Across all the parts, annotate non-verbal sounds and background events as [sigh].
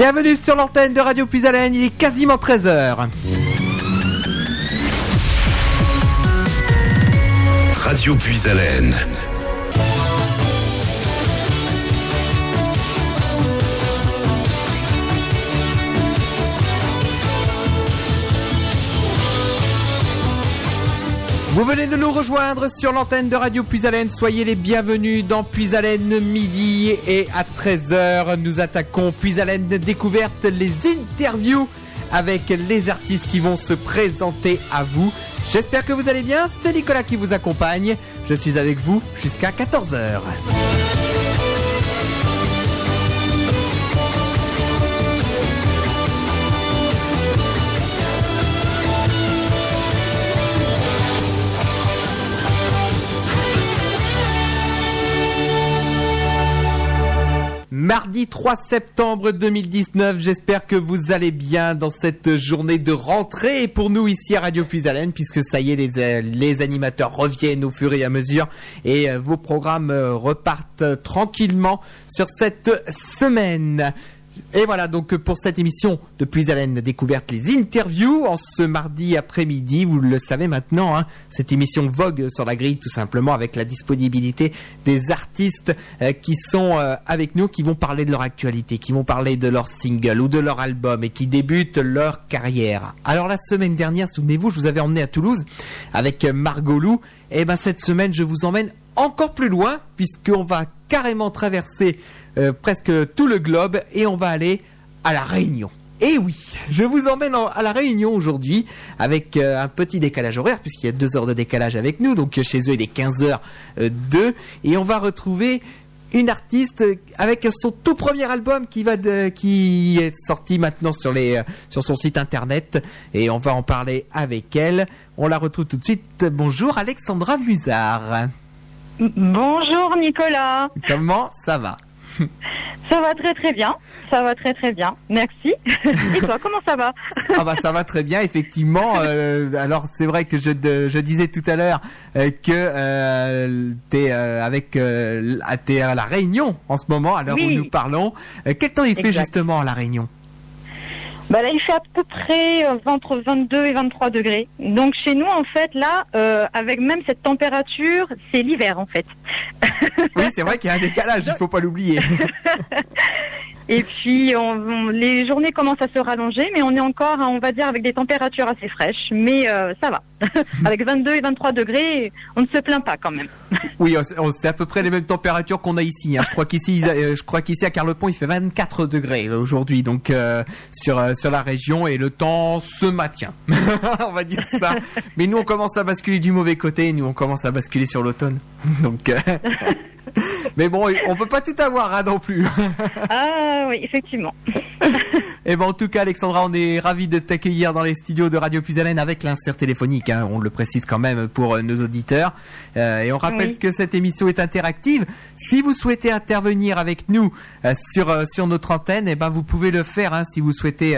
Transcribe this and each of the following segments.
Bienvenue sur l'antenne de Radio Puisalène, il est quasiment 13h. Radio Puisalène. Vous venez de nous rejoindre sur l'antenne de Radio Puisalène. Soyez les bienvenus dans Puisalène midi et à 13h. Nous attaquons Puisalène découverte les interviews avec les artistes qui vont se présenter à vous. J'espère que vous allez bien. C'est Nicolas qui vous accompagne. Je suis avec vous jusqu'à 14h. Mardi 3 septembre 2019, j'espère que vous allez bien dans cette journée de rentrée. Pour nous ici à Radio Puisalène puisque ça y est, les, animateurs reviennent au fur et à mesure. Et euh, vos programmes euh, repartent tranquillement sur cette semaine. Et voilà donc pour cette émission de Puisalène découverte les interviews en ce mardi après-midi, vous le savez maintenant, hein, cette émission vogue sur la grille tout simplement avec la disponibilité des artistes euh, qui sont euh, avec nous, qui vont parler de leur actualité, qui vont parler de leur single ou de leur album et qui débutent leur carrière. Alors la semaine dernière, souvenez-vous, je vous avais emmené à Toulouse avec Margot Lou. Et ben cette semaine, je vous emmène encore plus loin puisqu'on va carrément traverser euh, presque tout le globe et on va aller à la Réunion. Et oui, je vous emmène à la Réunion aujourd'hui avec euh, un petit décalage horaire puisqu'il y a deux heures de décalage avec nous. Donc euh, chez eux il est 15h 2 et on va retrouver une artiste avec son tout premier album qui va de- qui est sorti maintenant sur les euh, sur son site internet et on va en parler avec elle. On la retrouve tout de suite. Bonjour Alexandra Musard. Bonjour Nicolas, Comment ça va ça va très très bien, ça va très très bien, merci. [laughs] Et toi, comment ça va Ah bah ça va très bien effectivement. Euh, alors c'est vrai que je, de- je disais tout à l'heure euh, que euh, t'es avec à- t'es à la Réunion en ce moment à l'heure Oui. où nous parlons. Quel temps il fait justement à la Réunion Bah là, il fait à peu près euh, entre 22 et 23 degrés. Donc chez nous, en fait, là, euh, avec même cette température, c'est l'hiver en fait. Oui c'est vrai qu'il y a un décalage, il faut pas l'oublier. [laughs] Et puis on, on- les journées commencent à se rallonger, mais on est encore, on va dire, avec des températures assez fraîches. Mais euh, ça va. [laughs] avec 22 et 23 degrés, on ne se plaint pas quand même. [laughs] Oui, c'est à peu près les mêmes températures qu'on a ici. hein. Je crois qu'ici, euh, je crois qu'ici à Carlepont, il fait 24 degrés euh, aujourd'hui, donc euh, sur sur la région et le temps se maintient. [laughs] on va dire ça. Mais nous, on commence à basculer du mauvais côté. Nous, on commence à basculer sur l'automne. Donc, euh, [laughs] mais bon, on peut pas tout avoir hein, non plus. [laughs] Ah oui, effectivement. [laughs] Et ben en tout cas, Alexandra, on est ravis de t'accueillir dans les studios de Radio Puisalène avec l'insert téléphonique. hein. on le précise quand même pour euh, nos auditeurs. Euh, et on rappelle Oui. que cette émission est interactive. Si vous souhaitez intervenir avec nous euh, sur sur notre antenne, et ben vous pouvez le faire. hein, si vous souhaitez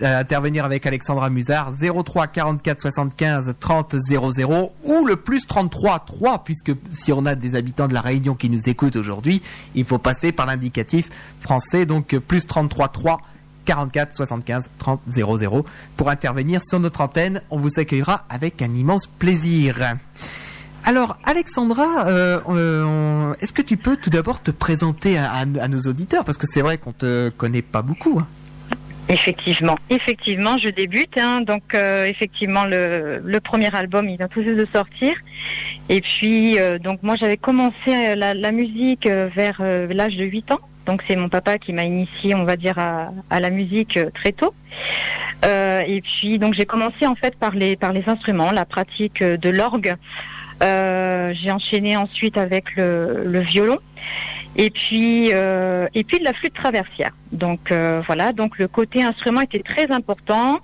intervenir avec Alexandra Musard, 03 44 75 30 00 ou le plus 33 3 puisque si on a des habitants de la Réunion qui nous écoutent aujourd'hui, il faut passer par l'indicatif français donc plus 33 3 44 75 30 00 pour intervenir sur notre antenne. On vous accueillera avec un immense plaisir. Alors, Alexandra, euh, euh, est-ce que tu peux tout d'abord te présenter à, nos auditeurs? Parce que c'est vrai qu'on te connaît pas beaucoup. hein. Effectivement, effectivement, je débute. hein. donc, euh, effectivement, le, premier album, il vient tout juste de sortir. Et puis, euh, donc, moi, j'avais commencé euh, la, musique vers l'âge de 8 ans. Donc, c'est mon papa qui m'a initié, on va dire, à, la musique très tôt. Et puis, donc, j'ai commencé en fait par les par les instruments, la pratique de l'orgue. J'ai enchaîné ensuite avec le violon. Et puis, euh, et puis de la flûte traversière. Donc euh, voilà, donc le côté instrument était très important.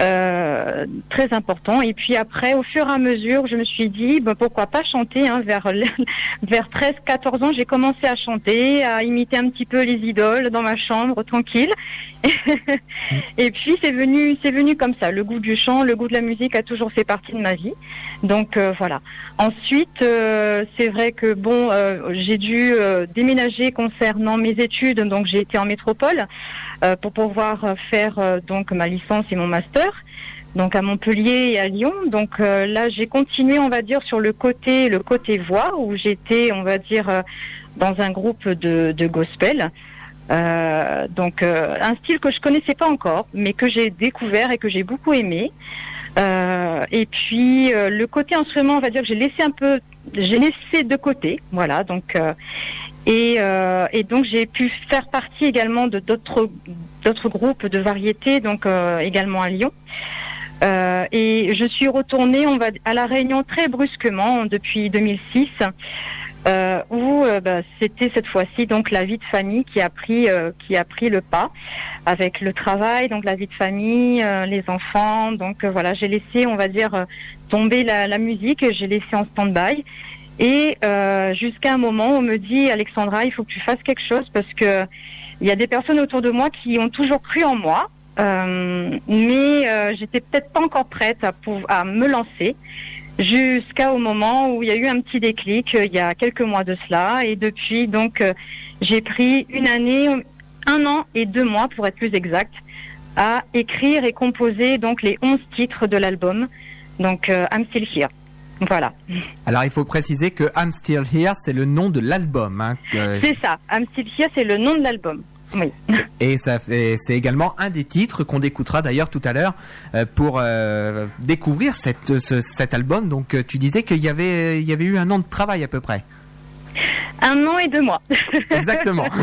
euh, très important. Et puis après, au fur et à mesure, je me suis dit, bah, pourquoi pas chanter. Hein, vers [laughs] vers 13-14 ans, j'ai commencé à chanter, à imiter un petit peu les idoles dans ma chambre, tranquille. [laughs] et puis c'est venu, c'est venu comme ça. Le goût du chant, le goût de la musique a toujours fait partie de ma vie. Donc euh, voilà. Ensuite, euh, c'est vrai que bon, j'ai dû déménager concernant mes études, donc j'ai été en métropole pour pouvoir faire donc ma licence et mon master donc à Montpellier et à Lyon. Donc euh, là, j'ai continué, on va dire, sur le côté le côté voix où j'étais, on va dire, euh, dans un groupe de, de gospel. Euh, donc un style que je connaissais pas encore, mais que j'ai découvert et que j'ai beaucoup aimé. et puis le côté instrument, on va dire, que j'ai laissé un peu, j'ai laissé de côté, voilà. Donc et, et donc j'ai pu faire partie également de d'autres d'autres groupes de variétés, donc également à Lyon. Euh, et je suis retournée, on va à la Réunion très brusquement depuis 2006, euh, où euh, bah, c'était cette fois-ci donc la vie de famille qui a pris qui a pris le pas avec le travail, donc la vie de famille, les enfants. Donc voilà, j'ai laissé, on va dire, tomber la, la musique, j'ai laissé en stand-by. Et jusqu'à un moment, on me dit Alexandra, il faut que tu fasses quelque chose parce que il y a des personnes autour de moi qui ont toujours cru en moi, euh, mais euh, j'étais peut-être pas encore prête à, à me lancer jusqu'au moment où il y a eu un petit déclic euh, il y a quelques mois de cela. Et depuis donc j'ai pris une année, un an et deux mois pour être plus exact à écrire et composer donc les onze titres de l'album. Donc I'm Still Here. Voilà. Alors il faut préciser que I'm Still Here c'est le nom de l'album. Hein, C'est ça. I'm Still Here c'est le nom de l'album. Et ça fait, c'est également un des titres qu'on écoutera d'ailleurs tout à l'heure euh, pour euh, découvrir cette, cet album. Donc euh, tu disais qu'il y avait, il y avait eu un an de travail à peu près. Un an et deux mois. Exactement. [laughs]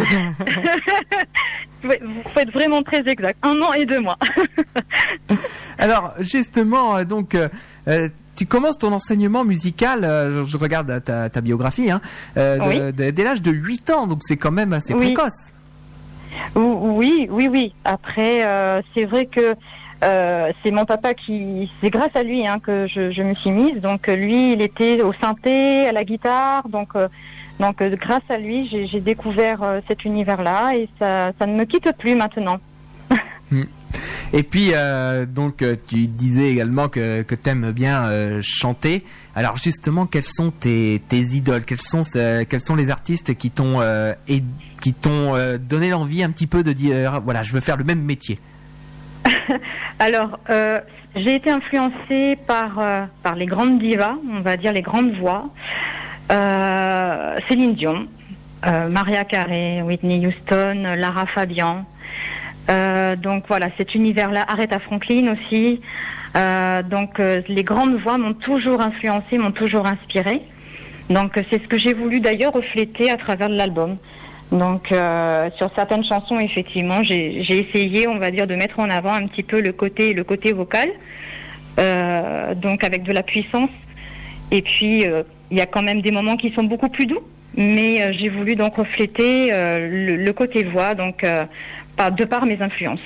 Vous faites vraiment très exact. Un an et deux mois. Alors justement, donc tu commences ton enseignement musical, je, regarde ta, ta biographie, hein, dès l'âge de 8 ans, donc c'est quand même assez précoce. Oui, oui, oui. Après, euh, c'est vrai que euh, c'est mon papa qui, c'est grâce à lui hein, que je, me suis mise. Donc lui, il était au synthé, à la guitare. Donc, euh, donc grâce à lui, j'ai découvert cet univers-là et ça, ça ne me quitte plus maintenant. Et puis, donc, tu disais également que, que tu aimes bien chanter. Alors, justement, quels sont tes, tes idoles? Quels sont, quels sont les artistes qui t'ont qui euh, donné l'envie un petit peu de dire voilà, je veux faire le même métier? [laughs] Alors, euh, j'ai été influencée par, euh, par les grandes divas, on va dire les grandes voix. Céline Dion, Maria Carey, Whitney Houston, Lara Fabian. Donc voilà, cet univers-là, Aretha Franklin aussi. donc les grandes voix m'ont toujours influencée, m'ont toujours inspirée. Donc c'est ce que j'ai voulu d'ailleurs refléter à travers l'album. Donc euh, sur certaines chansons, effectivement, j'ai essayé, on va dire, de mettre en avant un petit peu le côté le côté vocal, euh, donc avec de la puissance. Et puis euh, il y a quand même des moments qui sont beaucoup plus doux, mais j'ai voulu donc refléter le, le, côté voix, donc par, de par mes influences.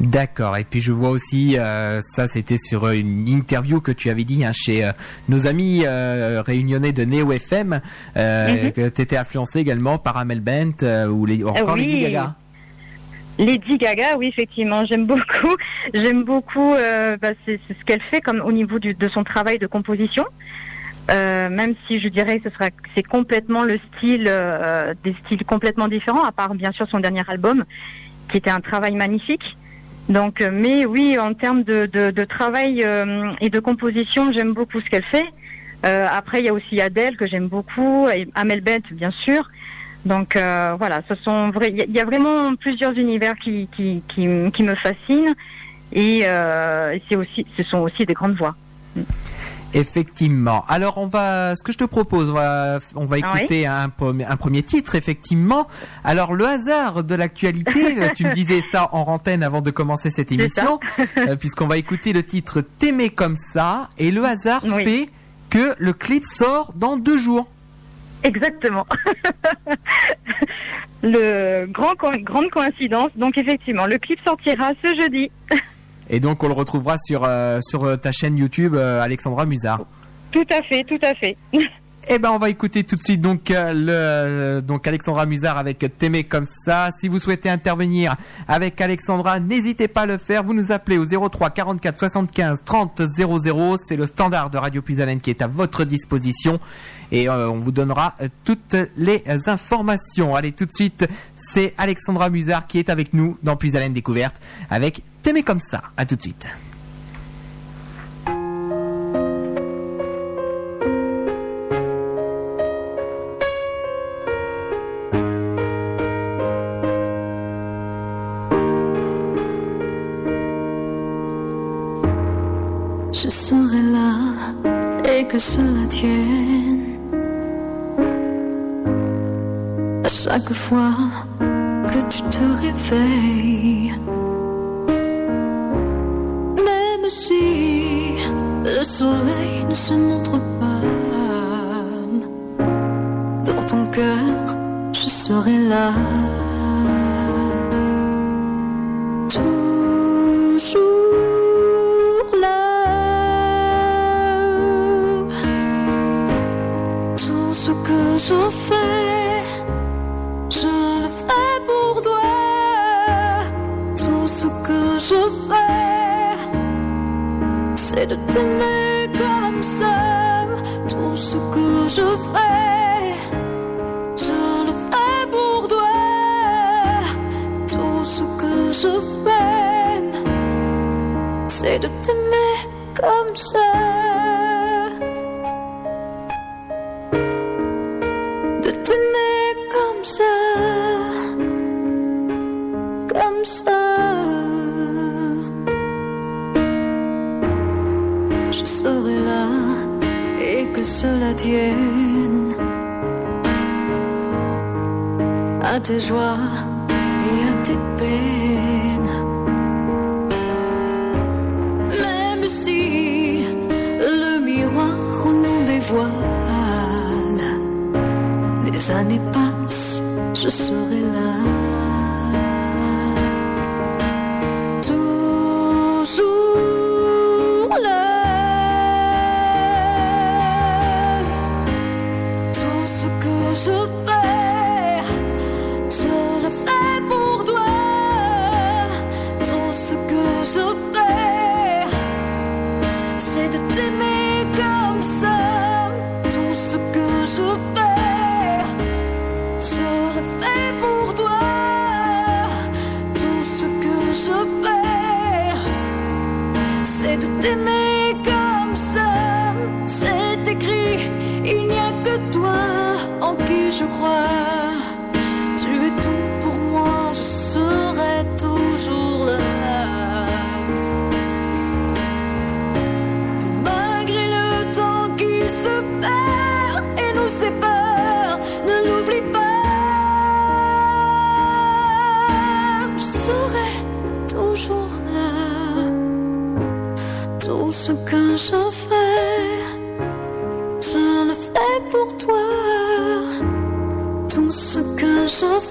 D'accord. Et puis je vois aussi, euh, ça c'était sur une interview que tu avais dit hein, chez euh, nos amis euh, réunionnais de Neo FM, mhm. que tu étais influencé également par Amel Bent ou, les, encore Lady Gaga. Lady Gaga, oui, effectivement, j'aime beaucoup. [laughs] J'aime beaucoup, bah, c'est ce qu'elle fait comme au niveau du, de son travail de composition. Même si je dirais que ce sera c'est complètement le style des styles complètement différents à part bien sûr son dernier album qui était un travail magnifique donc, euh, mais oui, en termes de, travail euh, et de composition, j'aime beaucoup ce qu'elle fait. Euh, après, il y a aussi Adèle que j'aime beaucoup, et Amel bien sûr. Donc voilà, ce sont. Il y, a vraiment plusieurs univers qui qui, qui, qui me fascinent et c'est aussi, ce sont aussi des grandes voix. Effectivement. Alors on va, ce que je te propose, on va, on va écouter un, un, premier titre. Effectivement. Alors le hasard de l'actualité, [laughs] tu me disais ça en antenne avant de commencer cette émission, euh, puisqu'on va écouter le titre T'aimer comme ça, et le hasard fait que le clip sort dans deux jours. Exactement. [laughs] le grand grande coïncidence. Donc effectivement, le clip sortira ce jeudi. [laughs] Et donc on le retrouvera sur, sur ta chaîne YouTube Alexandra Musard. Tout à fait, tout à fait. [laughs] Eh ben, on va écouter tout de suite donc euh, le euh, donc Alexandra Musard avec T'aimer comme ça. Si vous souhaitez intervenir avec Alexandra, n'hésitez pas à le faire. Vous nous appelez au 03 44 75 30 00. C'est le standard de Radio Puisalène qui est à votre disposition et euh, on vous donnera toutes les informations. Allez, tout de suite, c'est Alexandra Musard qui est avec nous dans Puisalène Découverte avec T'aimer comme ça. À tout de suite. Je serai là et que cela tienne. À chaque fois que tu te réveilles, même si le soleil ne se montre pas dans ton cœur, je serai là. Je fais, je le fais pour toi. Tout ce que je fais, c'est de t'aimer comme ça. Tout ce que je fais, je le fais pour toi. Tout ce que je fais, c'est de t'aimer comme ça. À Dime ce que je fais, je fais pour toi. Tout ce que je fais.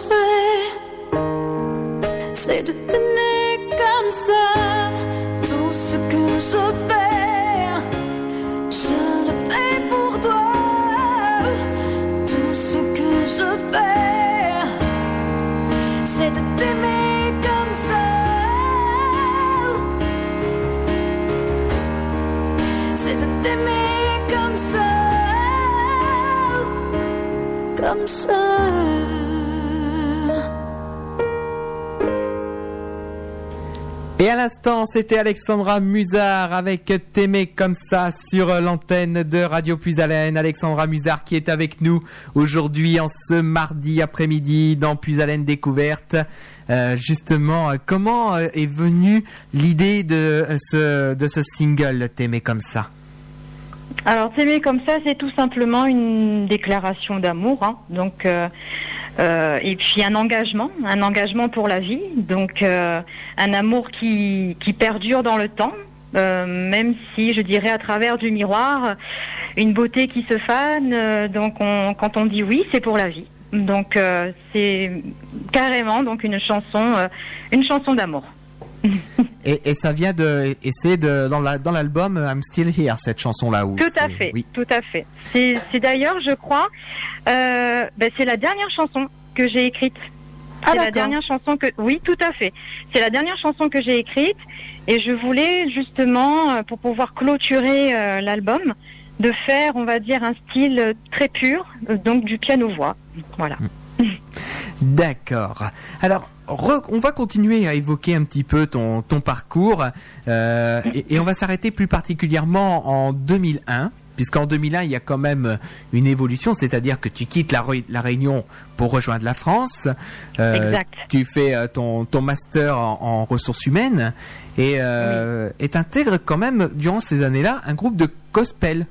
Et à l'instant, c'était Alexandra Musard avec T'aimer comme ça sur l'antenne de Radio Puisalène. Alexandra Musard qui est avec nous aujourd'hui en ce mardi après-midi dans Puisalène Découverte. Euh, justement, comment euh, est venue l'idée de ce, de ce single T'aimer comme ça? Alors, t'aimer comme ça, c'est tout simplement une déclaration d'amour. Hein. Donc, euh, euh, et puis un engagement, un engagement pour la vie. Donc, euh, un amour qui, qui perdure dans le temps, même si, je dirais, à travers du miroir, une beauté qui se fane. donc, quand on dit oui, c'est pour la vie. Donc, c'est carrément donc une chanson, une chanson d'amour. [laughs] Et, et ça vient de, et c'est de dans la dans l'album I'm Still Here cette chanson là où. Tout à fait, Oui. tout à fait. C'est d'ailleurs, je crois, euh, ben, c'est la dernière chanson que j'ai écrite. Ah, C'est la d'accord. dernière chanson que, oui, tout à fait. C'est la dernière chanson que j'ai écrite et je voulais justement, euh, pour pouvoir clôturer euh, l'album, de faire, on va dire, un style euh, très pur, euh, donc du piano-voix. Voilà. [laughs] D'accord. Alors, re- on va continuer à évoquer un petit peu ton, ton parcours euh, et, et on va s'arrêter plus particulièrement en 2001. Puisqu'en 2001, il y a quand même une évolution, c'est-à-dire que tu quittes la, Ré- la Réunion pour rejoindre la France. Euh, Exact. Tu fais euh, ton, ton master en, en ressources humaines et euh, et t'intègres quand même, durant ces années-là, un groupe de gospel.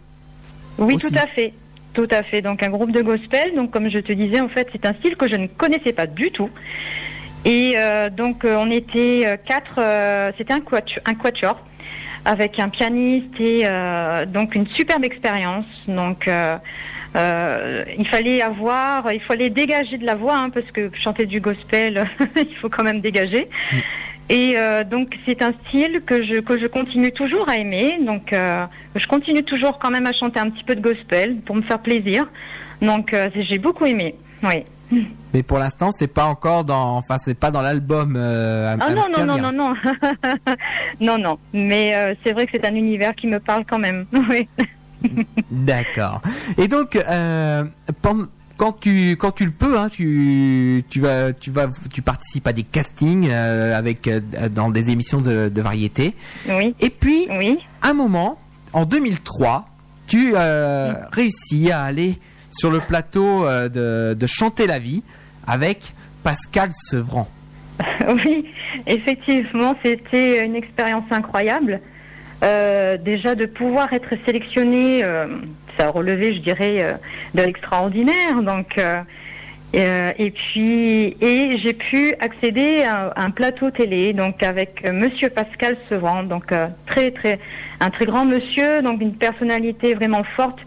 Oui, Aussi. tout à fait. Tout à fait. Donc un groupe de gospel. Donc comme je te disais, en fait, c'est un style que je ne connaissais pas du tout. Et euh, donc euh, on était euh, quatre. C'était un quatuor, avec un pianiste et donc une superbe expérience. Donc il fallait avoir, il fallait dégager de la voix hein, parce que chanter du gospel, [laughs] il faut quand même dégager. Et euh, donc c'est un style que je que je continue toujours à aimer. Donc euh, je continue toujours quand même à chanter un petit peu de gospel pour me faire plaisir. Donc euh, j'ai beaucoup aimé. Oui. [laughs] Mais pour l'instant, c'est pas encore dans, enfin, c'est pas dans l'album. Euh, Ah non non non Amsterdam. non non non non. Mais euh, c'est vrai que c'est un univers qui me parle quand même. [laughs] Oui. D'accord. Et donc, euh, quand tu quand tu le peux, hein, tu tu vas tu vas tu participes à des castings euh, avec euh, dans des émissions de, de variété. Oui. Et puis, Oui. un moment, en 2003, tu euh, réussis à aller sur le plateau euh, de, de chanter la vie avec Pascal Sevran. [laughs] Oui, effectivement, c'était une expérience incroyable. Euh, déjà de pouvoir être sélectionné, ça a relevé, je dirais, euh, de l'extraordinaire. Donc, euh, euh, et puis, et j'ai pu accéder à un plateau télé, donc avec Monsieur Pascal Sevran, donc très très un très grand monsieur, donc une personnalité vraiment forte,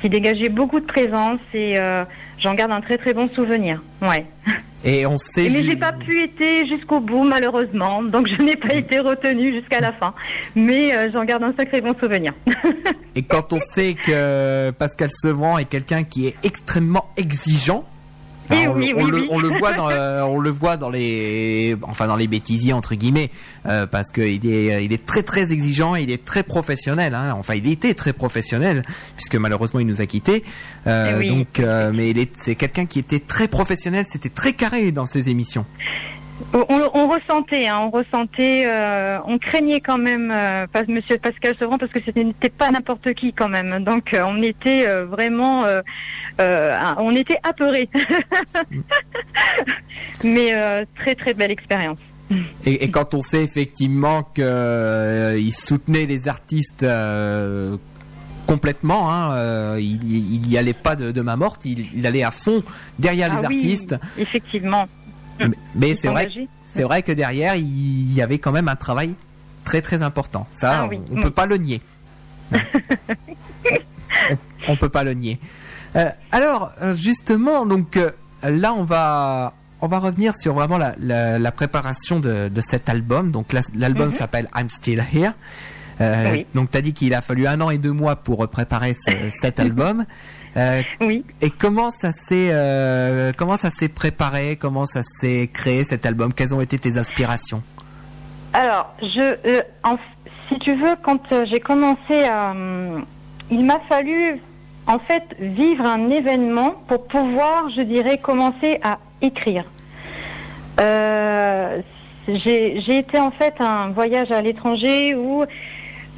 qui dégageait beaucoup de présence et euh, j'en garde un très très bon souvenir. Ouais. Et on sait. Mais j'ai pas pu être jusqu'au bout malheureusement, donc je n'ai pas été retenue jusqu'à la fin. Mais euh, j'en garde un sacré bon souvenir. Et quand on sait que Pascal Sevran est quelqu'un qui est extrêmement exigeant, On, oui, le- on oui, le, oui. on le voit dans, euh, on le voit dans les, enfin dans les bêtisiers entre guillemets, euh, parce qu'il est, il est très très exigeant, il est très professionnel. Hein, enfin, il était très professionnel puisque malheureusement il nous a quittés. Euh, Eh. Donc, euh, mais il est, c'est quelqu'un qui était très professionnel, c'était très carré dans ses émissions. On, on ressentait, hein, on ressentait, euh, on craignait quand même euh, pas- Monsieur Pascal Sevran parce que ce n'était pas n'importe qui quand même. Donc euh, on était euh, vraiment, on était apeurés. [laughs] Mais très très belle expérience. Et, et quand on sait effectivement que euh, il soutenait les artistes complètement, hein, euh, il, il y allait pas de, de main morte, il, il allait à fond derrière Ah les oui, artistes. effectivement. Mais, c'est vrai, c'est vrai que derrière il y avait quand même un travail très très important. Ça, Ah oui. on, on peut pas le nier. [laughs] on, on peut pas le nier. Euh, alors justement, donc euh, là on va on va revenir sur vraiment la, la, la préparation de, de cet album. Donc la- l'album Mhm. s'appelle I'm Still Here. Euh, Oui. Donc tu as dit qu'il a fallu un an et deux mois pour préparer ce- cet [laughs] album. Euh, Oui. et comment ça s'est euh, comment ça s'est préparé, comment ça s'est créé cet album? Quelles ont été tes inspirations? Alors, je, euh, en- si tu veux, quand j'ai commencé à, il m'a fallu en fait vivre un événement pour pouvoir, je dirais, commencer à écrire. J'ai j'ai été en fait un voyage à l'étranger où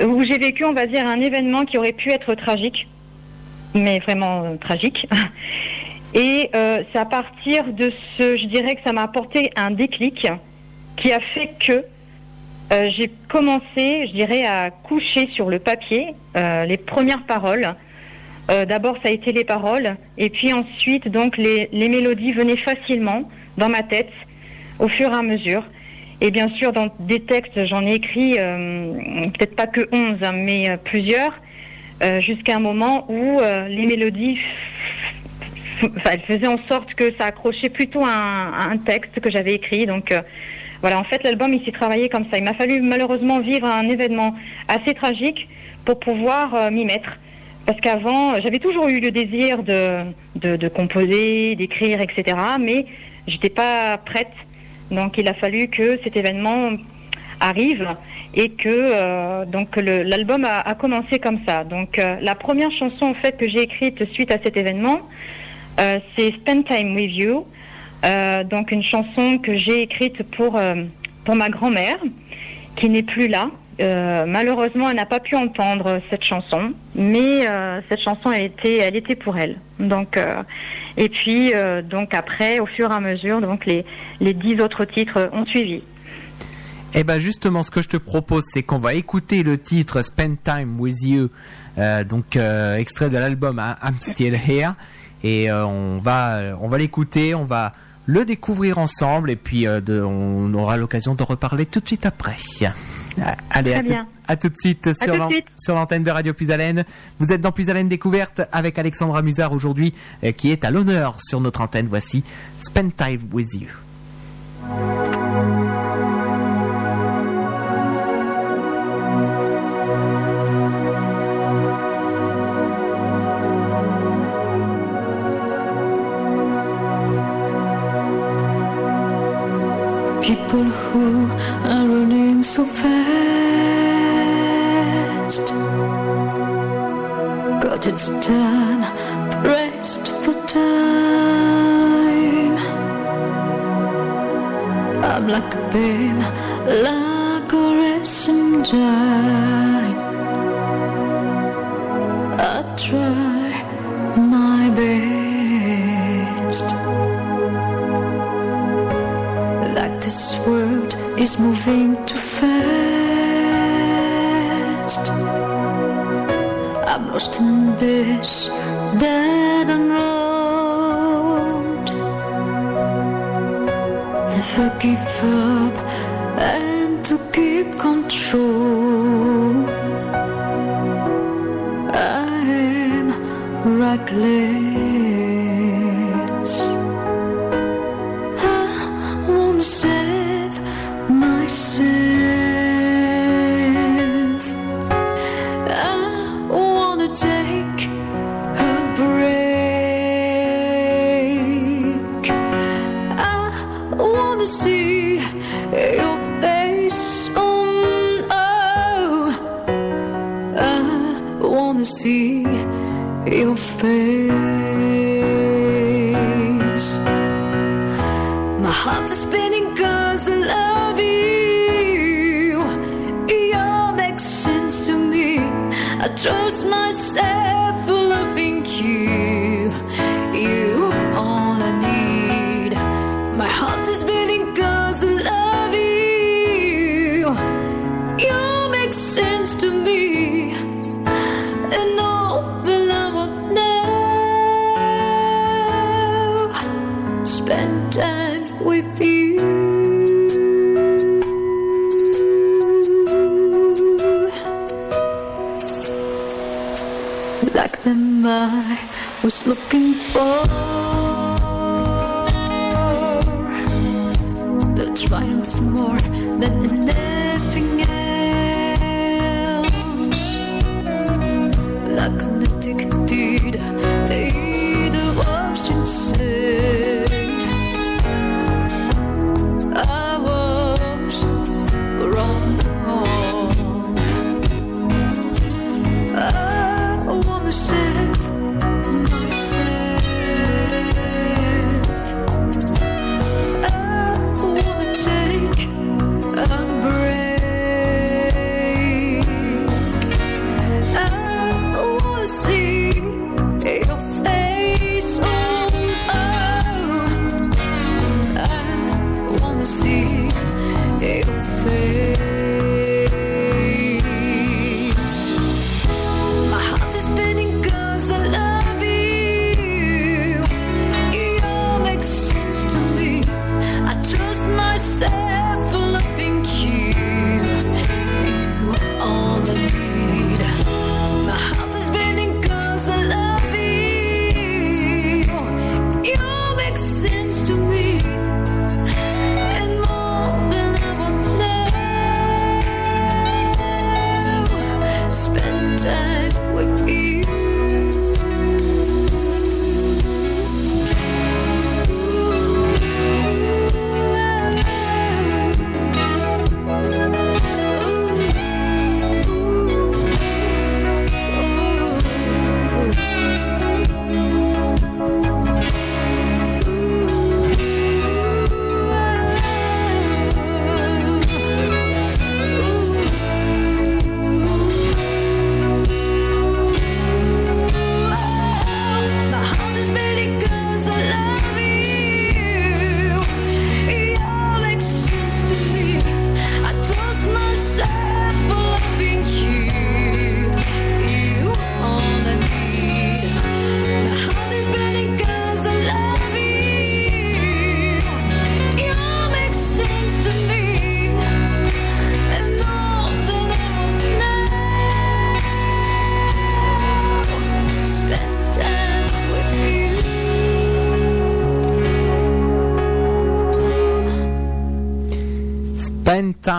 où j'ai vécu, on va dire, un événement qui aurait pu être tragique, mais vraiment euh, tragique. [laughs] Et euh, c'est à partir de ce, je dirais que ça m'a apporté un déclic qui a fait que euh, j'ai commencé, je dirais, à coucher sur le papier euh, les premières paroles. Euh, D'abord, ça a été les paroles, et puis ensuite, donc, les, les mélodies venaient facilement dans ma tête au fur et à mesure. Et bien sûr, dans des textes, j'en ai écrit euh, peut-être pas que 11, hein, mais plusieurs, euh, jusqu'à un moment où euh, les mélodies elles faisaient en sorte que ça accrochait plutôt à un, texte que j'avais écrit. Donc, euh, Voilà, en fait, l'album, il s'est travaillé comme ça. Il m'a fallu malheureusement vivre un événement assez tragique pour pouvoir m'y mettre. Parce qu'avant, j'avais toujours eu le désir de, de, de composer, d'écrire, etc. Mais j'étais pas prête. Donc, il a fallu que cet événement arrive et que euh, donc l'album a, commencé comme ça. Donc, euh, la première chanson en fait que j'ai écrite suite à cet événement, euh, c'est Spend Time with You. Euh, donc une chanson que j'ai écrite pour pour ma grand-mère qui n'est plus là. Malheureusement, elle n'a pas pu entendre cette chanson, mais cette chanson elle était elle était pour elle. Donc et puis donc après, au fur et à mesure, donc les les dix autres titres ont suivi. Eh ben justement, ce que je te propose, c'est qu'on va écouter le titre Spend Time with You, euh, donc euh, extrait de l'album hein, I'm Still Here, et euh, on va on va l'écouter, on va le découvrir ensemble, et puis de- on aura l'occasion de reparler tout de suite après. Ah, Allez, à, tout- bien. à tout de suite sur l'antenne de Radio Puisalène. Vous êtes dans Puisalène Découverte avec Alexandra Musard aujourd'hui, qui est à l'honneur sur notre antenne. Voici Spend Time with You. People who are running so fast. Got its time pressed for time. I'm like them, like a giant. I to me.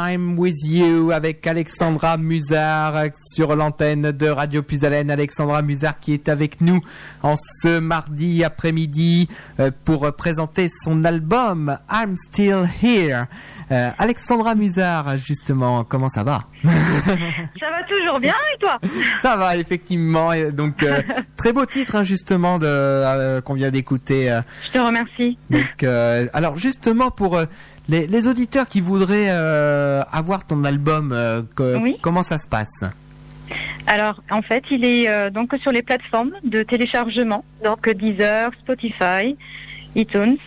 Time with You avec Alexandra Musard sur l'antenne de Radio Puisalène. Alexandra Musard qui est avec nous en ce mardi après-midi euh, pour présenter son album I'm Still Here. Euh, Alexandra Musard, justement, comment ça va? Ça va toujours bien et toi? Ça va effectivement. Et donc euh, très beau titre hein, justement de euh, qu'on vient d'écouter. euh. Je te remercie. Donc euh, alors justement pour euh, les, les auditeurs qui voudraient euh, avoir ton album, euh, que- Oui. comment ça se passe? Alors, en fait, il est euh, donc sur les plateformes de téléchargement, donc Deezer, Spotify, iTunes.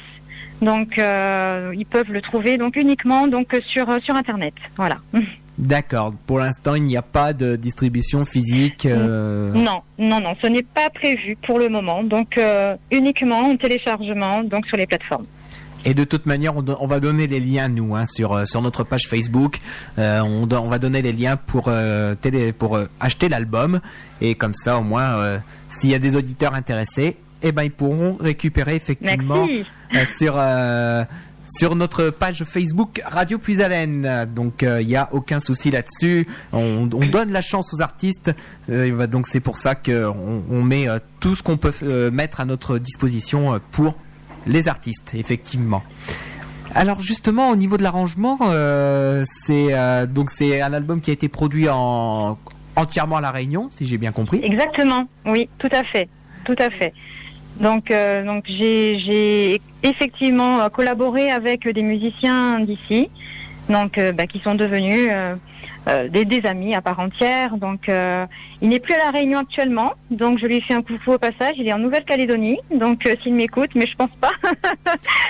Donc, euh, ils peuvent le trouver donc uniquement donc sur euh, sur Internet. Voilà. [laughs] D'accord. Pour l'instant, il n'y a pas de distribution physique. Non, non, non, ce n'est pas prévu pour le moment. Donc, uniquement en téléchargement donc sur les plateformes. Et de toute manière, on, va donner les liens nous hein, sur euh, sur notre page Facebook. Euh, on, va donner les liens pour euh, télé, pour euh, acheter l'album et comme ça au moins, euh, s'il y a des auditeurs intéressés, eh ben ils pourront récupérer effectivement euh, sur euh, sur notre page Facebook Radio Puisalène. Donc il n'y a aucun souci là-dessus. On, on donne la chance aux artistes. Euh, donc c'est pour ça que on, met euh, tout ce qu'on peut euh, mettre à notre disposition euh, pour les artistes, effectivement. Alors justement au niveau de l'arrangement, euh, c'est euh, donc c'est un album qui a été produit en entièrement à la Réunion, si j'ai bien compris. Exactement, oui, tout à fait, tout à fait. Donc, euh, donc j'ai, effectivement collaboré avec des musiciens d'ici, donc euh, bah, qui sont devenus euh, des, des amis à part entière. Donc, euh, il n'est plus à la Réunion actuellement, donc je lui fais un coucou au passage. Il est en Nouvelle-Calédonie, donc euh, s'il m'écoute, mais je pense pas.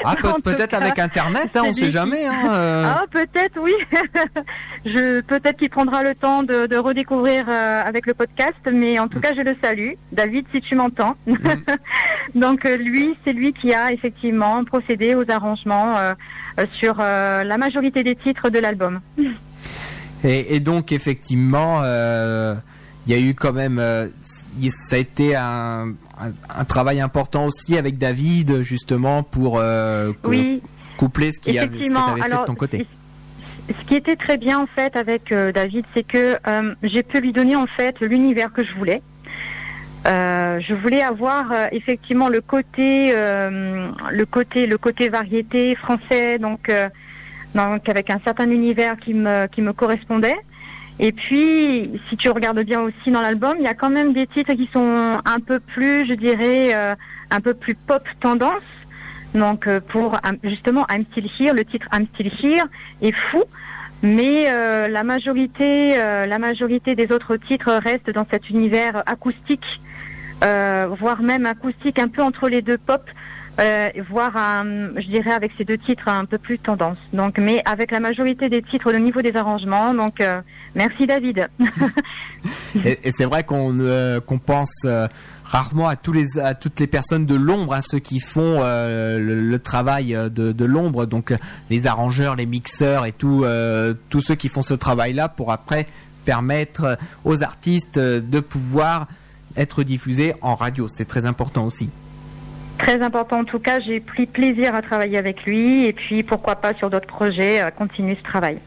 Ah [laughs] peut- cas, avec Internet, hein, on c'est sait jamais. Hein. [laughs] Ah, peut-être, oui. [laughs] je peut-être qu'il prendra le temps de, de redécouvrir euh, avec le podcast, mais en tout cas, je le salue. David, si tu m'entends. Donc euh, lui, c'est lui qui a effectivement procédé aux arrangements sur euh, la majorité des titres de l'album. Et, et donc effectivement, euh, il y a eu quand même, euh, ça a été un, un, un travail important aussi avec David justement pour euh, Oui, coupler ce qui avait, ce que fait de ton côté. ce ce qui était très bien en fait avec David, c'est que j'ai pu lui donner en fait l'univers que je voulais. Euh, je voulais avoir euh, effectivement le côté, euh, le côté, le côté variété français, donc, donc avec un certain univers qui me qui me correspondait. Et puis, si tu regardes bien aussi dans l'album, il y a quand même des titres qui sont un peu plus, je dirais, euh, un peu plus pop tendance. Donc, euh, pour justement I'm Still Here, le titre I'm Still Here est fou, mais euh, la majorité, euh, la majorité des autres titres restent dans cet univers acoustique, euh, voire même acoustique un peu entre les deux pop. Euh, voire un- je dirais avec ces deux titres un peu plus tendance. Donc, mais avec la majorité des titres au niveau des arrangements. Donc, euh, merci David. [laughs] Et, c'est vrai qu'on euh, pense euh, rarement à tous les à toutes les personnes de l'ombre, hein, ceux qui font euh, le, le travail euh, de, l'ombre, donc euh, les arrangeurs, les mixeurs et tout, euh, tous ceux qui font ce travail-là pour après permettre euh, aux artistes euh, de pouvoir être diffusés en radio. C'est très important aussi. Très important en tout cas, j'ai pris plaisir à travailler avec lui et puis pourquoi pas sur d'autres projets, euh, continuer ce travail.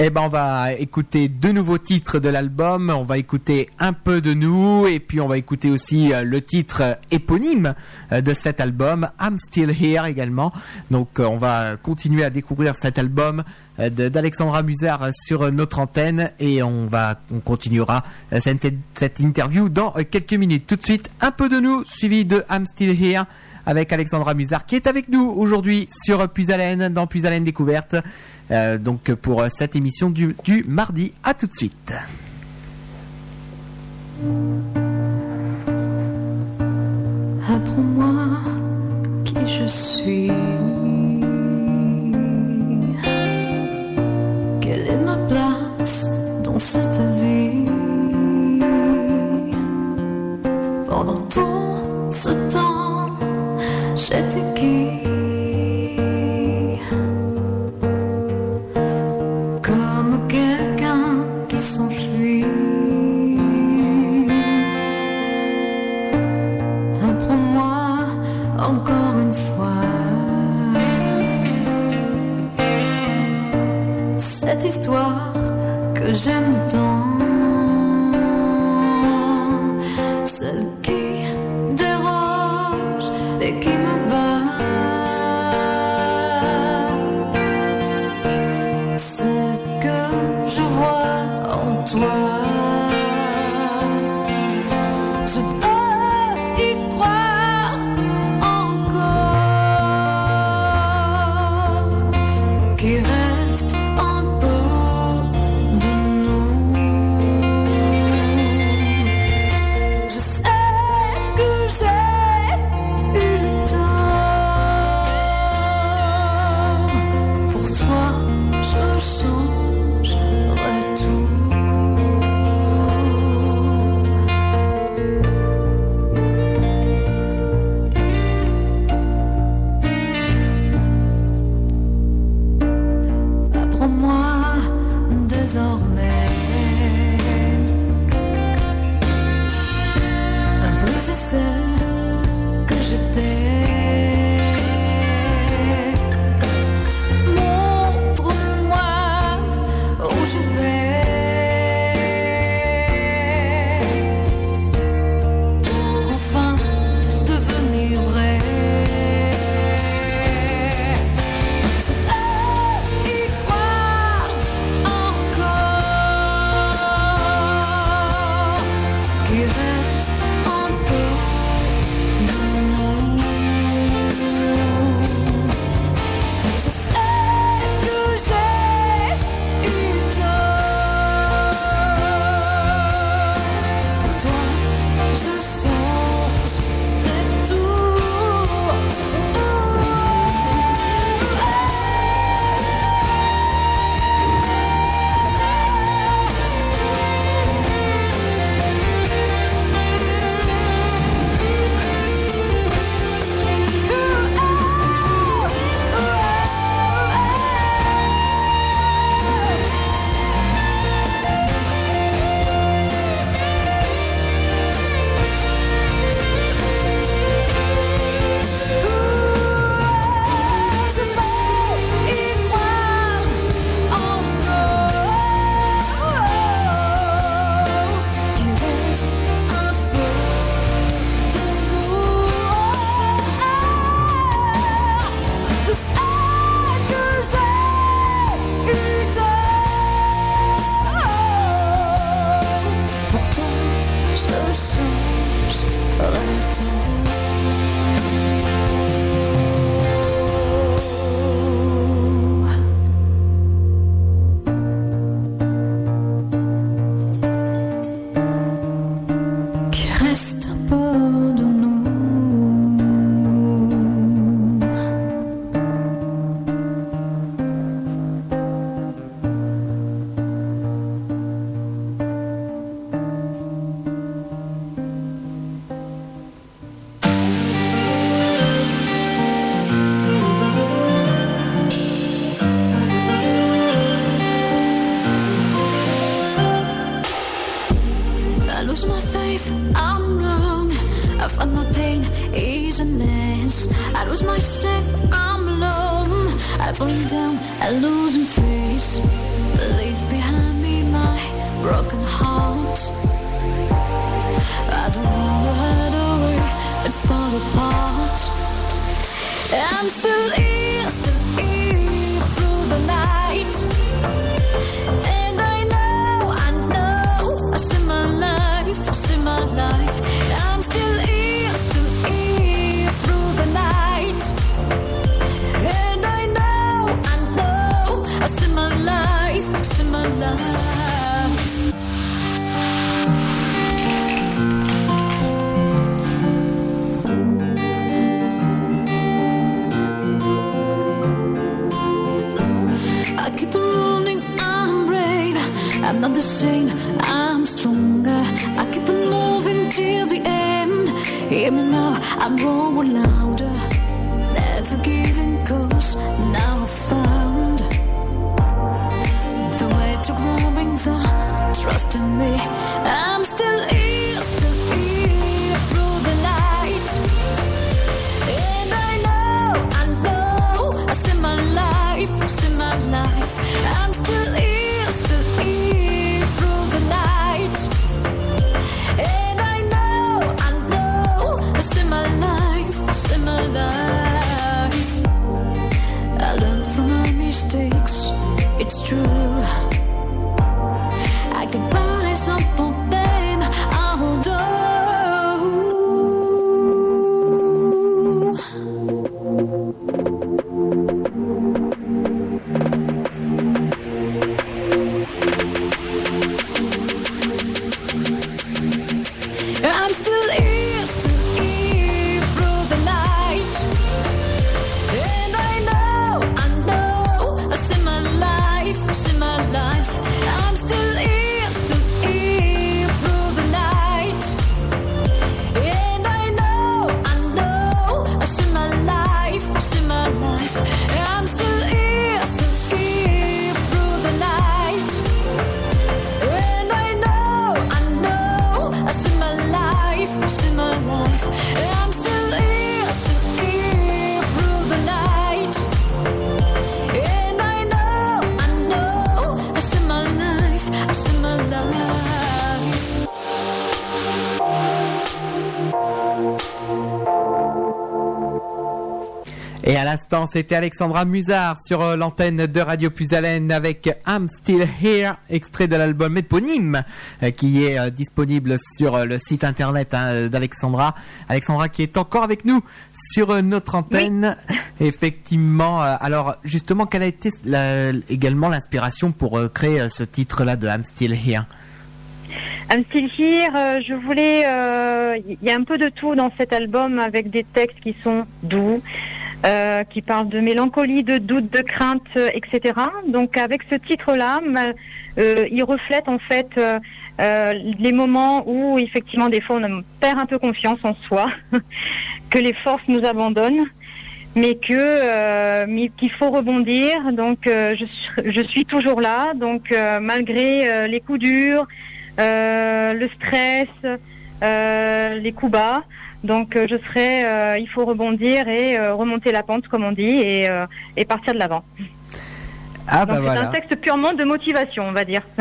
Eh ben, on va écouter deux nouveaux titres de l'album. On va écouter un peu de nous et puis on va écouter aussi euh, le titre éponyme euh, de cet album, I'm Still Here également. Donc, euh, on va continuer à découvrir cet album d'Alexandra Musard sur notre antenne et on va, on continuera cette, interview dans quelques minutes. Tout de suite, un peu de nous suivi de I'm Still Here avec Alexandra Musard qui est avec nous aujourd'hui sur Puisalène dans Puisalène Découverte. Euh, donc pour cette émission du, mardi. À tout de suite. Apprends-moi qui je suis. Quelle est ma place dans cette? J'étais qui? Comme Not the same, I'm stronger. I keep on moving till the end. Hear me now, I'm rolling. My life. L'instant, c'était Alexandra Musard sur euh, l'antenne de Radio Puisalène avec I'm Still Here, extrait de l'album éponyme euh, qui est euh, disponible sur le site internet hein, d'Alexandra. Alexandra qui est encore avec nous sur notre antenne. Effectivement. alors justement, quelle a été la- également l'inspiration pour créer ce titre-là de I'm Still Here? I'm Still Here, euh, je voulais, euh, il y a un peu de tout dans cet album avec des textes qui sont doux, euh, qui parlent de mélancolie, de doute, de crainte, euh, etc. Donc avec ce titre-là, euh, il reflète en fait euh, les moments où effectivement des fois on perd un peu confiance en soi, [laughs] que les forces nous abandonnent. Mais que qu'il faut rebondir, donc je, suis- je suis toujours là, donc malgré les coups durs, le stress, les coups bas. Donc euh, je serai, euh, il faut rebondir et euh, remonter la pente comme on dit et, euh, et partir de l'avant. Ah bah c'est voilà. un texte purement de motivation, on va dire. [laughs]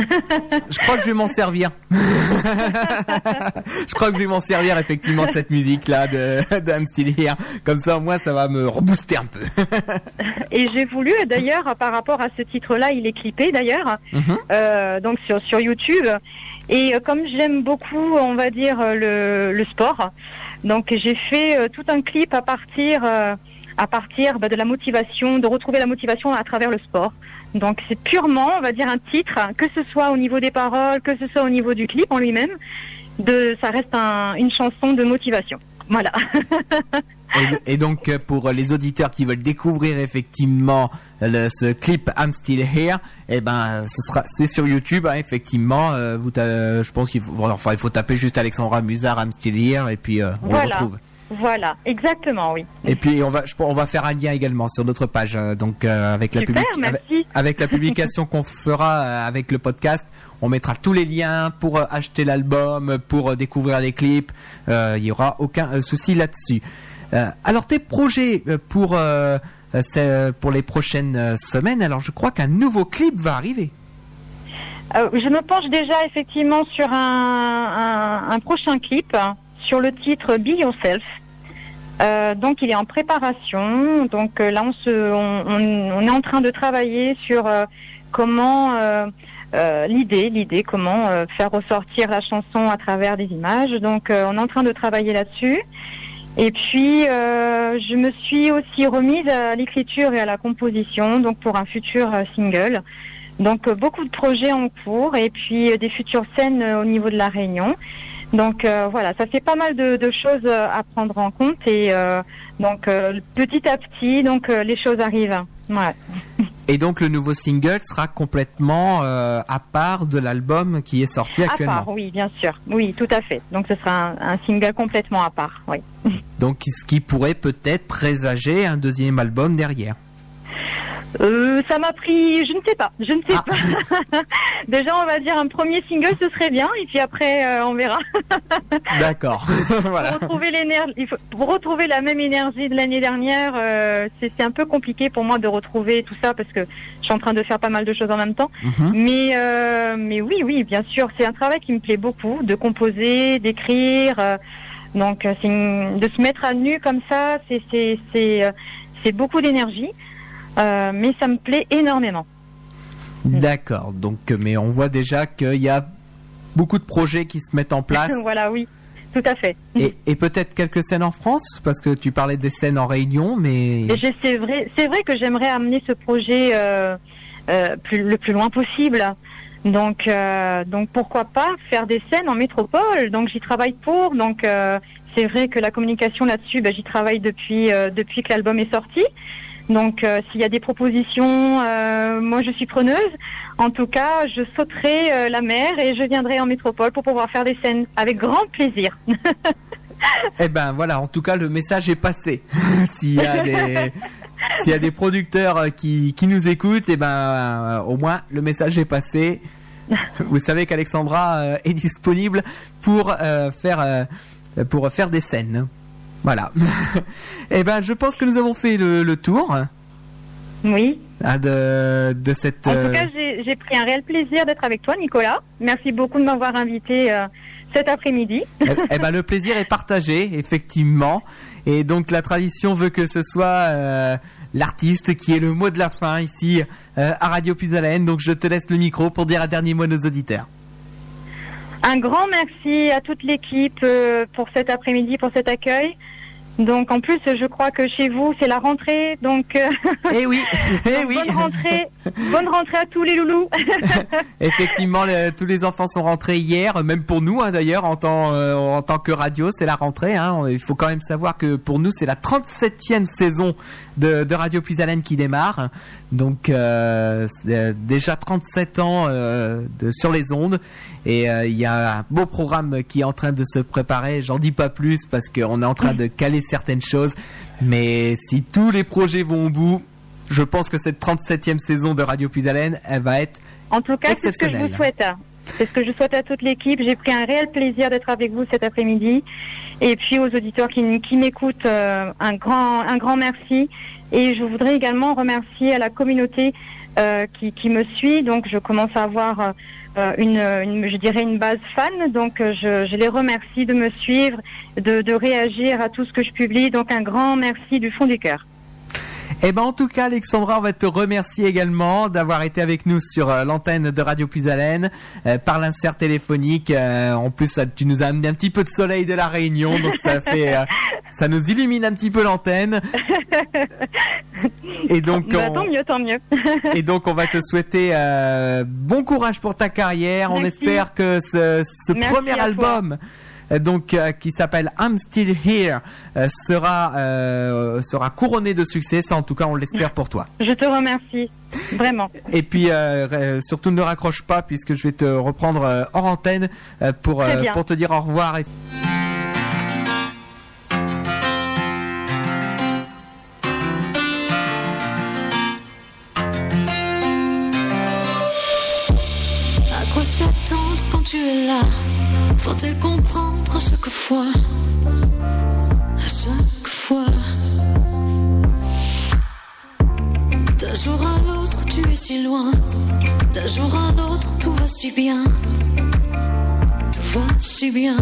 Je crois que je vais m'en servir. [laughs] je crois que je vais m'en servir effectivement de cette musique-là de, de Still Here. Comme ça, moins, ça va me rebooster un peu. Et j'ai voulu d'ailleurs par rapport à ce titre-là, il est clippé d'ailleurs, Mhm. euh, donc sur sur YouTube. Et comme j'aime beaucoup, on va dire le, le sport, donc j'ai fait euh, tout un clip à partir euh, à partir bah, de la motivation, de retrouver la motivation à travers le sport. Donc c'est purement, on va dire, un titre, que ce soit au niveau des paroles, que ce soit au niveau du clip en lui-même, de ça reste un- une chanson de motivation. Voilà. [laughs] Et, et donc, euh, pour les auditeurs qui veulent découvrir effectivement le- ce clip I'm Still Here, eh ben, ce sera, c'est sur YouTube, hein, effectivement. euh, vous, je pense qu'il faut, enfin, il faut taper juste Alexandra Musard I'm Still Here et puis euh, on le Voilà. retrouve. voilà, exactement, oui. Et puis on va, je, on va faire un lien également sur notre page, donc avec la Super, avec, la publication [laughs] qu'on fera avec le podcast, on mettra tous les liens pour acheter l'album, pour découvrir les clips. Il y aura aucun souci là-dessus. Euh, alors tes projets euh, pour euh, pour les prochaines semaines. Alors je crois qu'un nouveau clip va arriver. Je me penche déjà effectivement sur un, prochain clip sur le titre Be Yourself. Donc il est en préparation. Donc là on se, on, est en train de travailler sur comment l'idée, l'idée comment faire ressortir la chanson à travers des images. Donc on est en train de travailler là-dessus. Et puis euh, je me suis aussi remise à l'écriture et à la composition donc pour un futur euh, single. Donc euh, beaucoup de projets en cours et puis euh, des futures scènes au niveau de la Réunion. Donc euh, voilà, ça fait pas mal de, de choses à prendre en compte et euh, donc euh, petit à petit, donc les choses arrivent. [laughs] Et donc le nouveau single sera complètement euh, à part de l'album qui est sorti À actuellement. part, oui, bien sûr, oui, tout à fait. Donc ce sera un, un single complètement à part, oui. Donc ce qui pourrait peut-être présager un deuxième album derrière. Euh, ça m'a pris, je ne sais pas, je ne sais Ah. pas. [laughs] Déjà, on va dire un premier single, ce serait bien, et puis après, euh, on verra. [laughs] D'accord. [laughs] voilà. Pour retrouver l'énergie, il faut- pour retrouver la même énergie de l'année dernière, euh, c'est un peu compliqué pour moi de retrouver tout ça parce que je suis en train de faire pas mal de choses en même temps. Mhm. Mais euh, mais oui, oui, bien sûr, c'est un travail qui me plaît beaucoup, de composer, d'écrire. euh, donc c'est une- de se mettre à nu comme ça, c'est c'est beaucoup d'énergie. Euh, mais ça me plaît énormément. D'accord. Donc, euh, mais on voit déjà qu'il y a beaucoup de projets qui se mettent en place. [laughs] voilà, oui, tout à fait. [laughs] Et, et peut-être quelques scènes en France, parce que tu parlais des scènes en Réunion, mais c'est vrai, c'est vrai que j'aimerais amener ce projet euh, euh, plus, le plus loin possible. Donc, donc pourquoi pas faire des scènes en métropole? Donc j'y travaille pour. Donc c'est vrai que la communication là-dessus, ben, j'y travaille depuis depuis que l'album est sorti. Donc euh, s'il y a des propositions, euh, moi je suis preneuse. En tout cas, je sauterai euh, la mer et je viendrai en métropole pour pouvoir faire des scènes avec grand plaisir. [laughs] eh ben voilà. En tout cas, le message est passé. [laughs] S'il y a des [laughs] s'il y a des producteurs euh, qui qui nous écoutent, eh ben au moins le message est passé. Vous savez qu'Alexandra est disponible pour faire pour faire des scènes. Voilà. [laughs] eh ben, je pense que nous avons fait le, le tour oui. hein, de de cette. En euh, tout cas, j'ai j'ai pris un réel plaisir d'être avec toi, Nicolas. Merci beaucoup de m'avoir invité euh, cet après-midi. Eh eh ben, le plaisir est partagé, effectivement. Et donc, la tradition veut que ce soit euh, l'artiste qui est le mot de la fin ici euh, à Radio Puisalène. Donc, je te laisse le micro pour dire un dernier mot à nos auditeurs. Un grand merci à toute l'équipe euh, pour cet après-midi, pour cet accueil. Donc en plus, je crois que chez vous, c'est la rentrée. Donc, euh, [laughs] Eh oui, [laughs] eh donc, oui. bonne rentrée, bonne rentrée à tous les loulous. [laughs] Effectivement, le- tous les enfants sont rentrés hier, même pour nous hein, d'ailleurs, en tant, euh, en tant que radio, c'est la rentrée. Hein. Il faut quand même savoir que pour nous, c'est la 37e saison de, de Radio Puisalène qui démarre. Donc euh, euh, déjà 37 ans euh, de, sur les ondes. Et euh, il y a un beau programme qui est en train de se préparer. J'en dis pas plus parce qu'on est en train de caler certaines choses. Mais si tous les projets vont au bout, je pense que cette 37e saison de Radio Puisalène, elle va être En tout cas, c'est ce que je vous souhaite. C'est ce que je souhaite à toute l'équipe. J'ai pris un réel plaisir d'être avec vous cet après-midi. Et puis aux auditeurs qui, m'écoutent, euh, un grand, un grand merci. Et je voudrais également remercier à la communauté euh, qui, me suit. Donc je commence à avoir euh, une, je dirais une base fan. Donc je, les remercie de me suivre, de réagir à tout ce que je publie. Donc un grand merci du fond du cœur. Eh ben en tout cas Alexandra, on va te remercier également d'avoir été avec nous sur euh, l'antenne de Radio Puisalène euh, par l'insert téléphonique. Euh, en plus, ça- tu nous as amené un petit peu de soleil de la Réunion, donc ça [laughs] fait, euh, ça nous illumine un petit peu l'antenne. [laughs] Et donc, Bah, on, tant mieux, tant mieux. [laughs] et donc on va te souhaiter bon courage pour ta carrière. On espère que ce, premier toi. Euh, Donc euh, qui s'appelle I'm Still Here euh, sera euh, sera couronné de succès. Ça en tout cas on l'espère pour toi. Je te remercie, vraiment. Et puis surtout ne raccroche pas puisque je vais te reprendre euh, hors antenne pour euh, pour te dire au revoir. Et... À quoi s'attendre quand tu es là? Faut-il comprendre D'un jour à l'autre tout va si bien Tout va si bien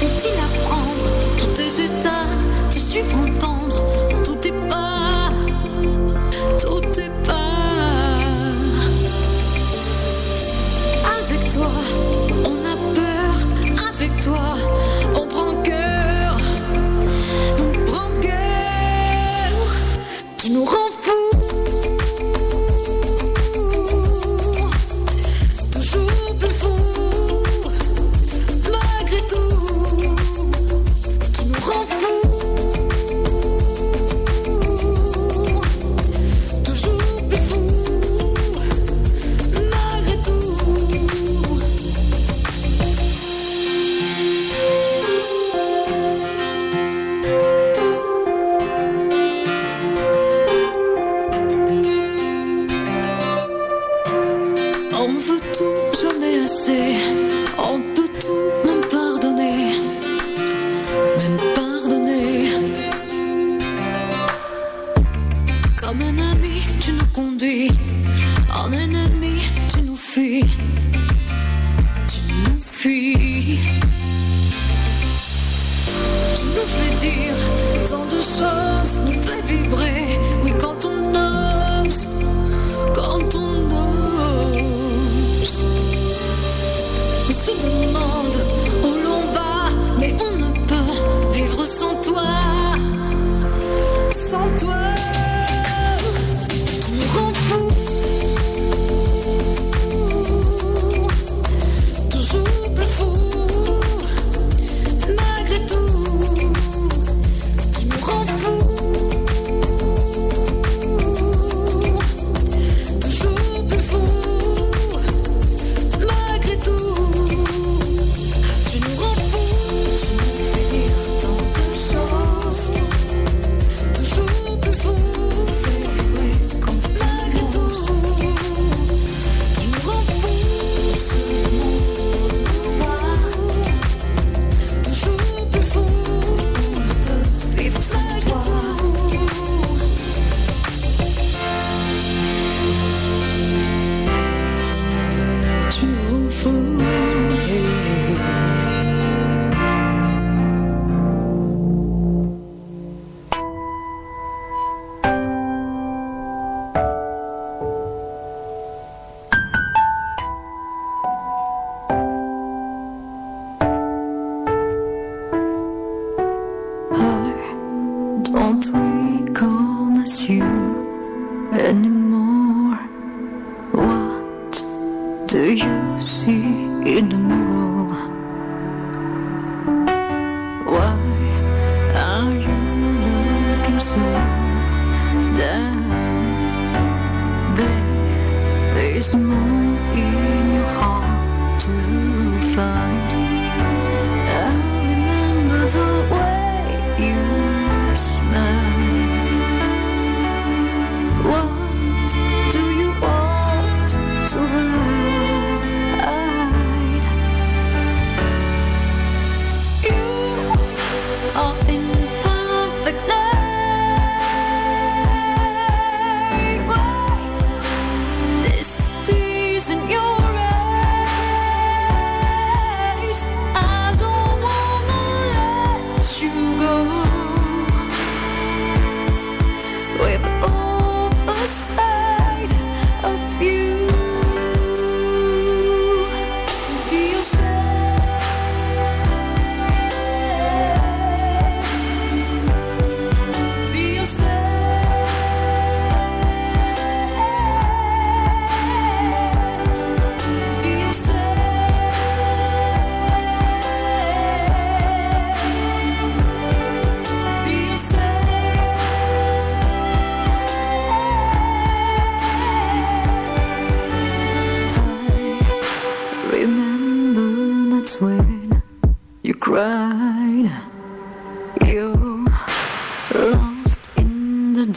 Faut-il apprendre tous tes états Te suivre entendre tous tes pas tout est pas? Avec toi, on a peur. Avec toi, on prend cœur. On prend cœur. Tu nous rends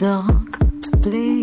dark blue.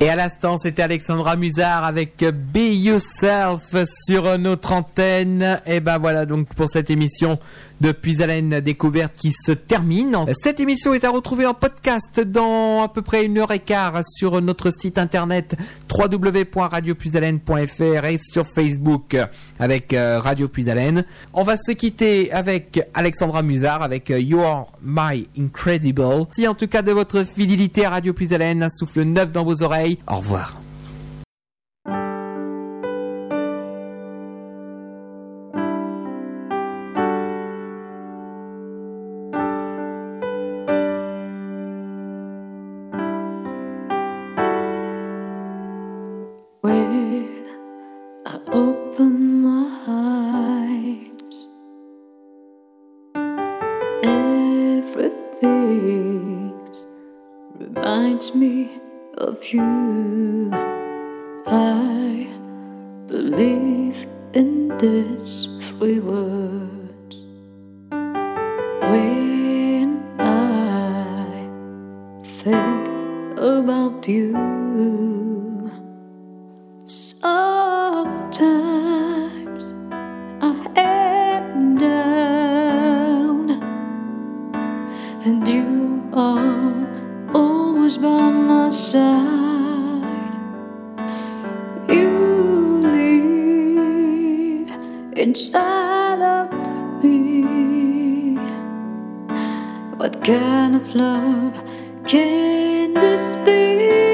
Et à l'instant, c'était Alexandra Musard avec Be Yourself sur notre antenne. Et ben voilà donc pour cette émission de Puisalène Découverte qui se termine. Cette émission est à retrouver en podcast dans à peu près une heure et quart sur notre site internet www.radiopuisalène.fr et sur Facebook avec euh, Radio Puisalène. On va se quitter avec Alexandra Musard avec euh, You're My Incredible. Si en tout cas de votre fidélité à Radio Puisalène, un souffle neuf dans vos oreilles. Au revoir. What kind of love can this be?